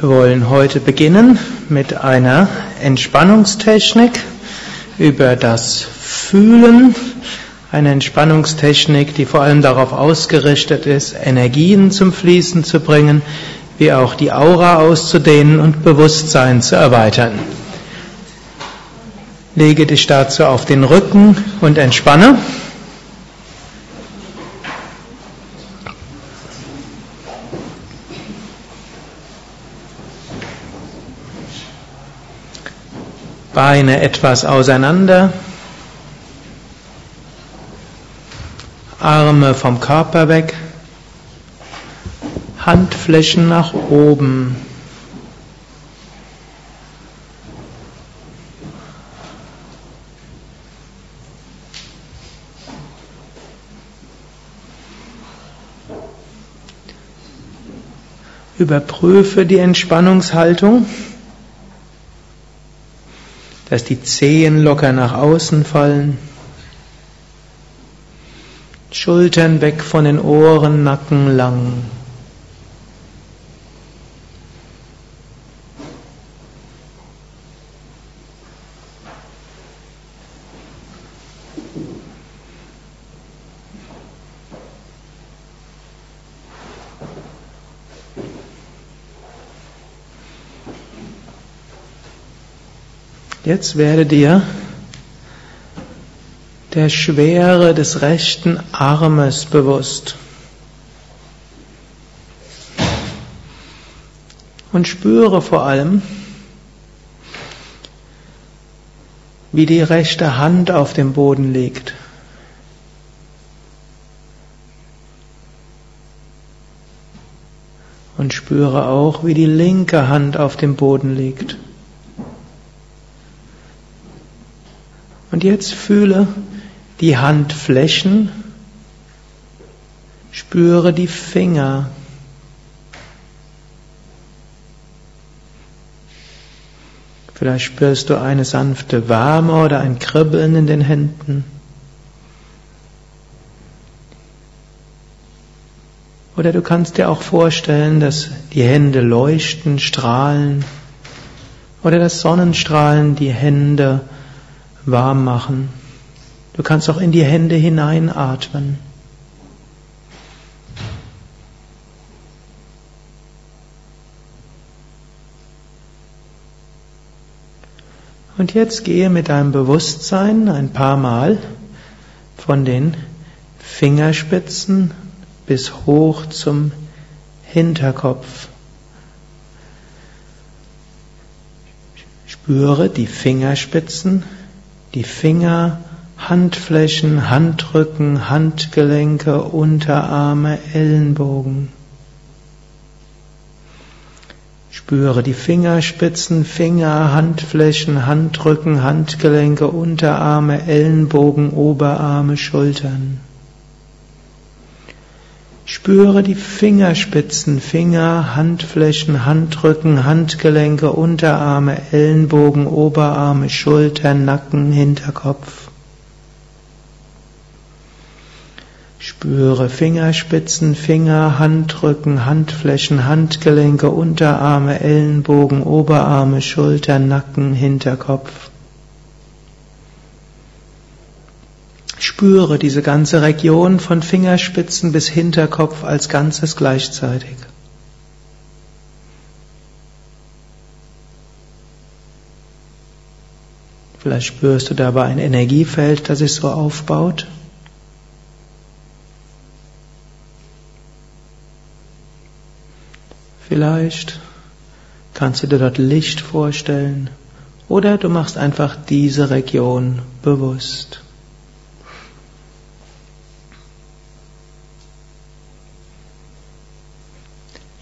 Wir wollen heute beginnen mit einer Entspannungstechnik über das Fühlen. Eine Entspannungstechnik, die vor allem darauf ausgerichtet ist, Energien zum Fließen zu bringen, wie auch die Aura auszudehnen und Bewusstsein zu erweitern. Lege dich dazu auf den Rücken und entspanne. Beine etwas auseinander, Arme vom Körper weg, Handflächen nach oben. Überprüfe die Entspannungshaltung dass die Zehen locker nach außen fallen, Schultern weg von den Ohren, Nacken lang. Jetzt werde dir der Schwere des rechten Armes bewusst. Und spüre vor allem, wie die rechte Hand auf dem Boden liegt. Und spüre auch, wie die linke Hand auf dem Boden liegt. Und jetzt fühle die Handflächen, spüre die Finger. Vielleicht spürst du eine sanfte Wärme oder ein Kribbeln in den Händen. Oder du kannst dir auch vorstellen, dass die Hände leuchten, strahlen. Oder dass Sonnenstrahlen die Hände warm machen. Du kannst auch in die Hände hineinatmen. Und jetzt gehe mit deinem Bewusstsein ein paar Mal von den Fingerspitzen bis hoch zum Hinterkopf. Spüre die Fingerspitzen die Finger, Handflächen, Handrücken, Handgelenke, Unterarme, Ellenbogen. Spüre die Fingerspitzen, Finger, Handflächen, Handrücken, Handgelenke, Unterarme, Ellenbogen, Oberarme, Schultern. Spüre die Fingerspitzen, Finger, Handflächen, Handrücken, Handgelenke, Unterarme, Ellenbogen, Oberarme, Schultern, Nacken, Hinterkopf. Spüre Fingerspitzen, Finger, Handrücken, Handflächen, Handgelenke, Unterarme, Ellenbogen, Oberarme, Schultern, Nacken, Hinterkopf. Spüre diese ganze Region von Fingerspitzen bis Hinterkopf als Ganzes gleichzeitig. Vielleicht spürst du dabei ein Energiefeld, das sich so aufbaut. Vielleicht kannst du dir dort Licht vorstellen oder du machst einfach diese Region bewusst.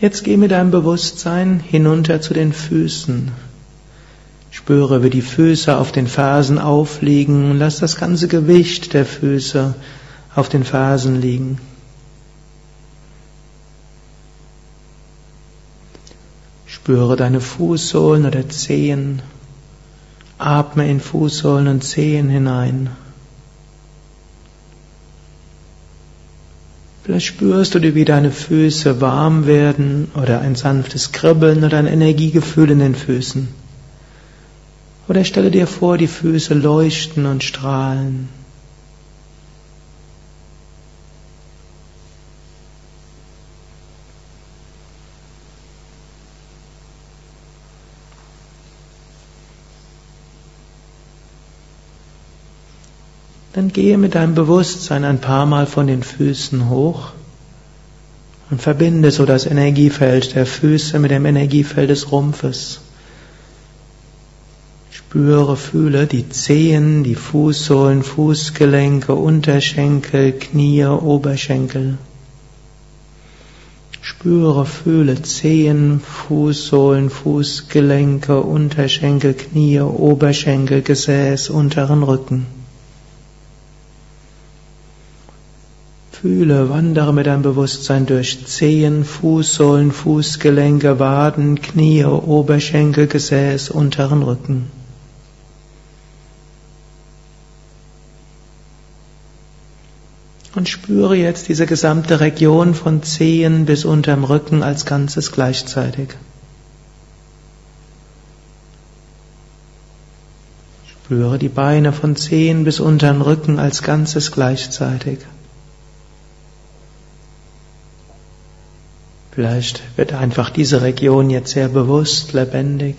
Jetzt geh mit deinem Bewusstsein hinunter zu den Füßen. Spüre, wie die Füße auf den Fersen aufliegen und lass das ganze Gewicht der Füße auf den Fersen liegen. Spüre deine Fußsohlen oder Zehen. Atme in Fußsohlen und Zehen hinein. Vielleicht spürst du, wie deine Füße warm werden oder ein sanftes Kribbeln oder ein Energiegefühl in den Füßen. Oder stelle dir vor, die Füße leuchten und strahlen. Dann gehe mit deinem Bewusstsein ein paar Mal von den Füßen hoch und verbinde so das Energiefeld der Füße mit dem Energiefeld des Rumpfes. Spüre, fühle die Zehen, die Fußsohlen, Fußgelenke, Unterschenkel, Knie, Oberschenkel. Spüre, fühle Zehen, Fußsohlen, Fußgelenke, Unterschenkel, Knie, Oberschenkel, Gesäß, unteren Rücken. Fühle, wandere mit deinem Bewusstsein durch Zehen, Fußsohlen, Fußgelenke, Waden, Knie, Oberschenkel, Gesäß, unteren Rücken. Und spüre jetzt diese gesamte Region von Zehen bis unterm Rücken als Ganzes gleichzeitig. Spüre die Beine von Zehen bis unterm Rücken als Ganzes gleichzeitig. Vielleicht wird einfach diese Region jetzt sehr bewusst, lebendig.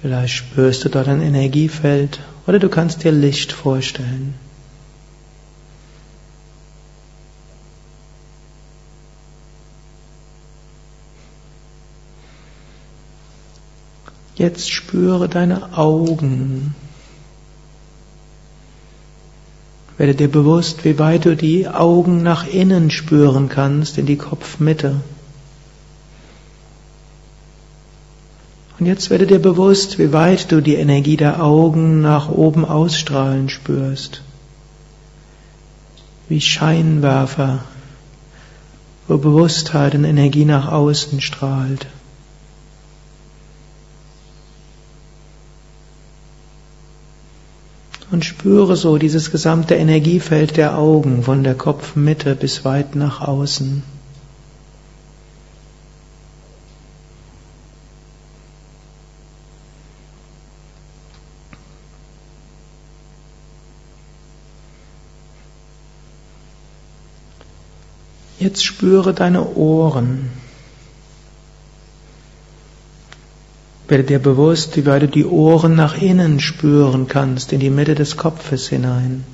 Vielleicht spürst du dort ein Energiefeld oder du kannst dir Licht vorstellen. Jetzt spüre deine Augen. Werde dir bewusst, wie weit du die Augen nach innen spüren kannst, in die Kopfmitte. Und jetzt werde dir bewusst, wie weit du die Energie der Augen nach oben ausstrahlen spürst. Wie Scheinwerfer, wo Bewusstheit und Energie nach außen strahlt. Und spüre so dieses gesamte Energiefeld der Augen von der Kopfmitte bis weit nach außen. Jetzt spüre deine Ohren. Werde dir bewusst, wie weit du die Ohren nach innen spüren kannst, in die Mitte des Kopfes hinein.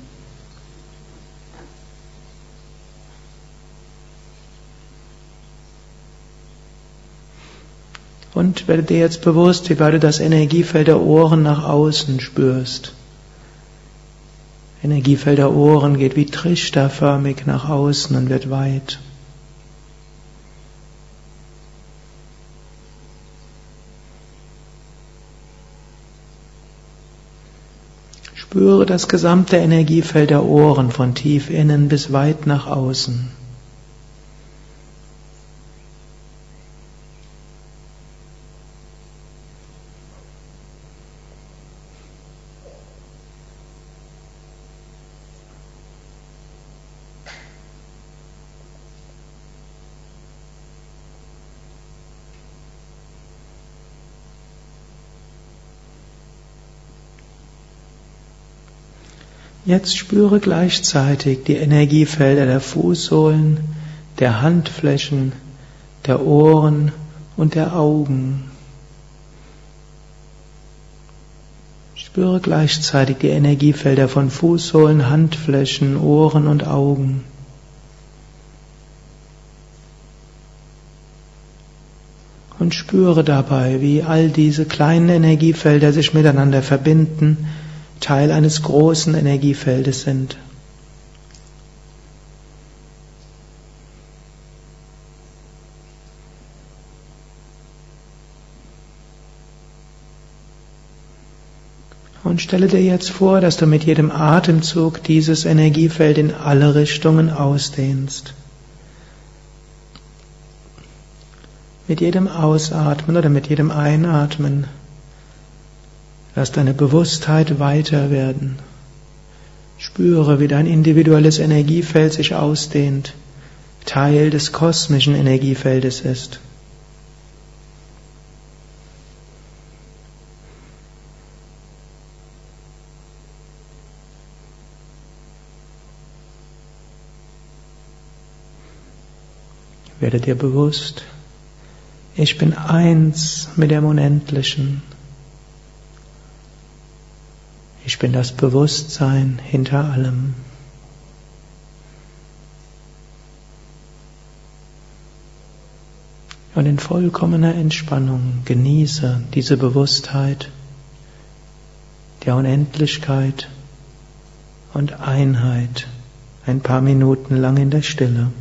Und werde dir jetzt bewusst, wie weit du das Energiefeld der Ohren nach außen spürst. Energiefeld der Ohren geht wie trichterförmig nach außen und wird weit. Spüre das gesamte Energiefeld der Ohren von tief innen bis weit nach außen. Jetzt spüre gleichzeitig die Energiefelder der Fußsohlen, der Handflächen, der Ohren und der Augen. Spüre gleichzeitig die Energiefelder von Fußsohlen, Handflächen, Ohren und Augen. Und spüre dabei, wie all diese kleinen Energiefelder sich miteinander verbinden Teil eines großen Energiefeldes sind. Und stelle dir jetzt vor, dass du mit jedem Atemzug dieses Energiefeld in alle Richtungen ausdehnst. Mit jedem Ausatmen oder mit jedem Einatmen Lass deine Bewusstheit weiter werden. Spüre, wie dein individuelles Energiefeld sich ausdehnt, Teil des kosmischen Energiefeldes ist. Werde dir bewusst, ich bin eins mit dem Unendlichen. Ich bin das Bewusstsein hinter allem. Und in vollkommener Entspannung genieße diese Bewusstheit der Unendlichkeit und Einheit ein paar Minuten lang in der Stille.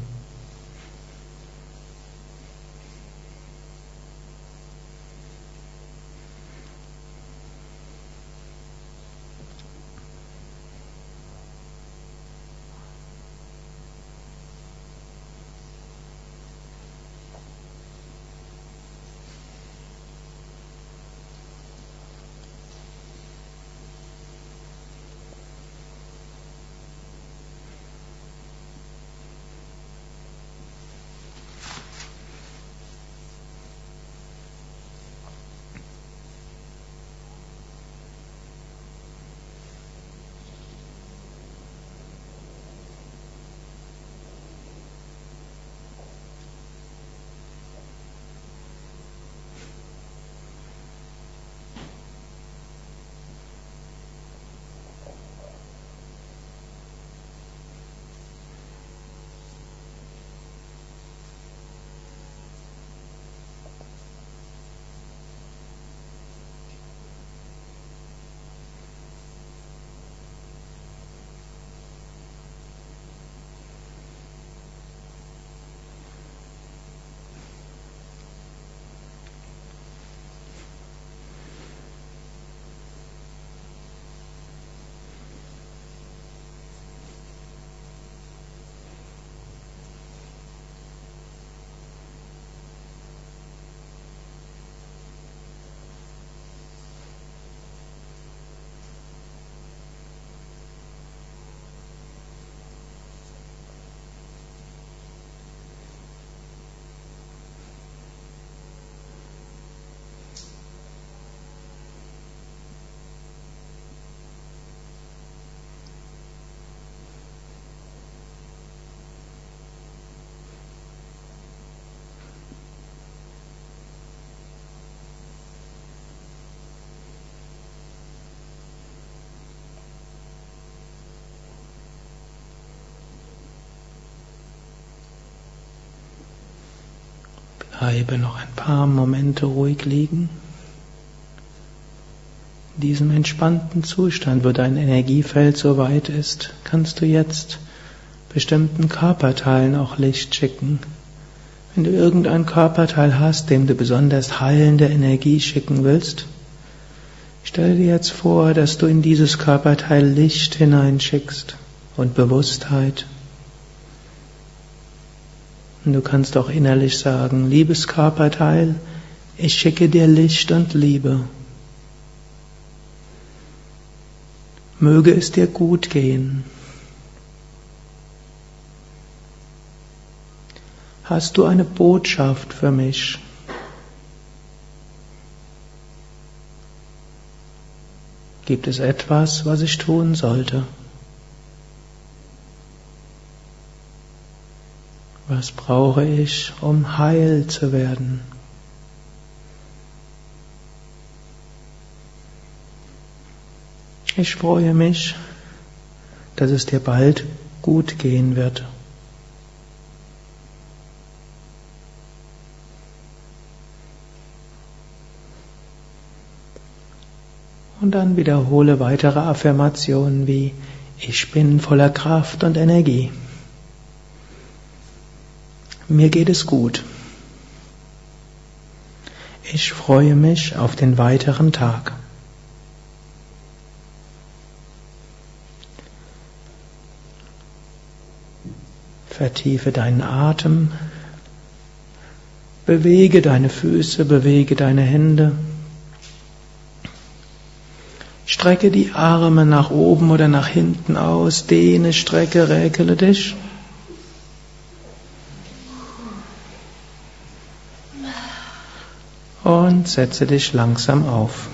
Bleibe noch ein paar Momente ruhig liegen. In diesem entspannten Zustand, wo dein Energiefeld so weit ist, kannst du jetzt bestimmten Körperteilen auch Licht schicken. Wenn du irgendein Körperteil hast, dem du besonders heilende Energie schicken willst, stell dir jetzt vor, dass du in dieses Körperteil Licht hineinschickst und Bewusstheit und du kannst auch innerlich sagen, liebes Körperteil, ich schicke dir Licht und Liebe. Möge es dir gut gehen. Hast du eine Botschaft für mich? Gibt es etwas, was ich tun sollte? Was brauche ich, um heil zu werden? Ich freue mich, dass es dir bald gut gehen wird. Und dann wiederhole weitere Affirmationen wie Ich bin voller Kraft und Energie. Mir geht es gut. Ich freue mich auf den weiteren Tag. Vertiefe deinen Atem, bewege deine Füße, bewege deine Hände. Strecke die Arme nach oben oder nach hinten aus, dehne, strecke, räkele dich. Setze dich langsam auf.